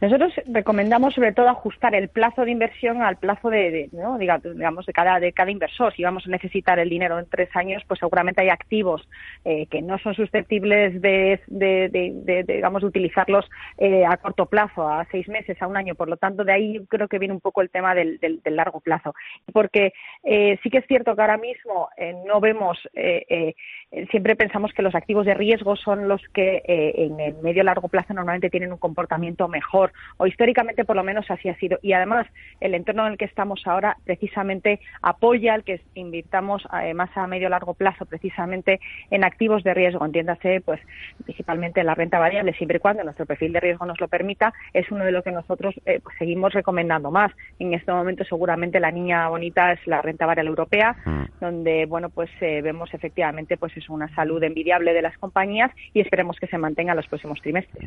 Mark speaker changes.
Speaker 1: Nosotros recomendamos sobre todo ajustar el plazo de inversión al plazo de, ¿no? digamos de cada de cada inversor. Si vamos a necesitar el dinero en tres años, pues seguramente hay activos eh, que no son susceptibles de, de, digamos utilizarlos eh, a corto plazo, a seis meses, a un año. Por lo tanto, de ahí creo que viene un poco el tema del, del, largo plazo, porque eh, sí que es cierto que ahora mismo no vemos siempre pensamos que los activos de riesgo son los que en el medio largo plazo normalmente tienen un comportamiento mejor o históricamente por lo menos así ha sido. Y además, el entorno en el que estamos ahora precisamente apoya el que invirtamos más a medio largo plazo precisamente en activos de riesgo, entiéndase, pues principalmente la renta variable, siempre y cuando nuestro perfil de riesgo nos lo permita, es uno de los que nosotros eh, pues, seguimos recomendando más. En este momento seguramente la niña bonita es la renta variable europea, mm. donde bueno pues eh, vemos efectivamente pues es una salud envidiable de las compañías y esperemos que se mantenga en los próximos trimestres.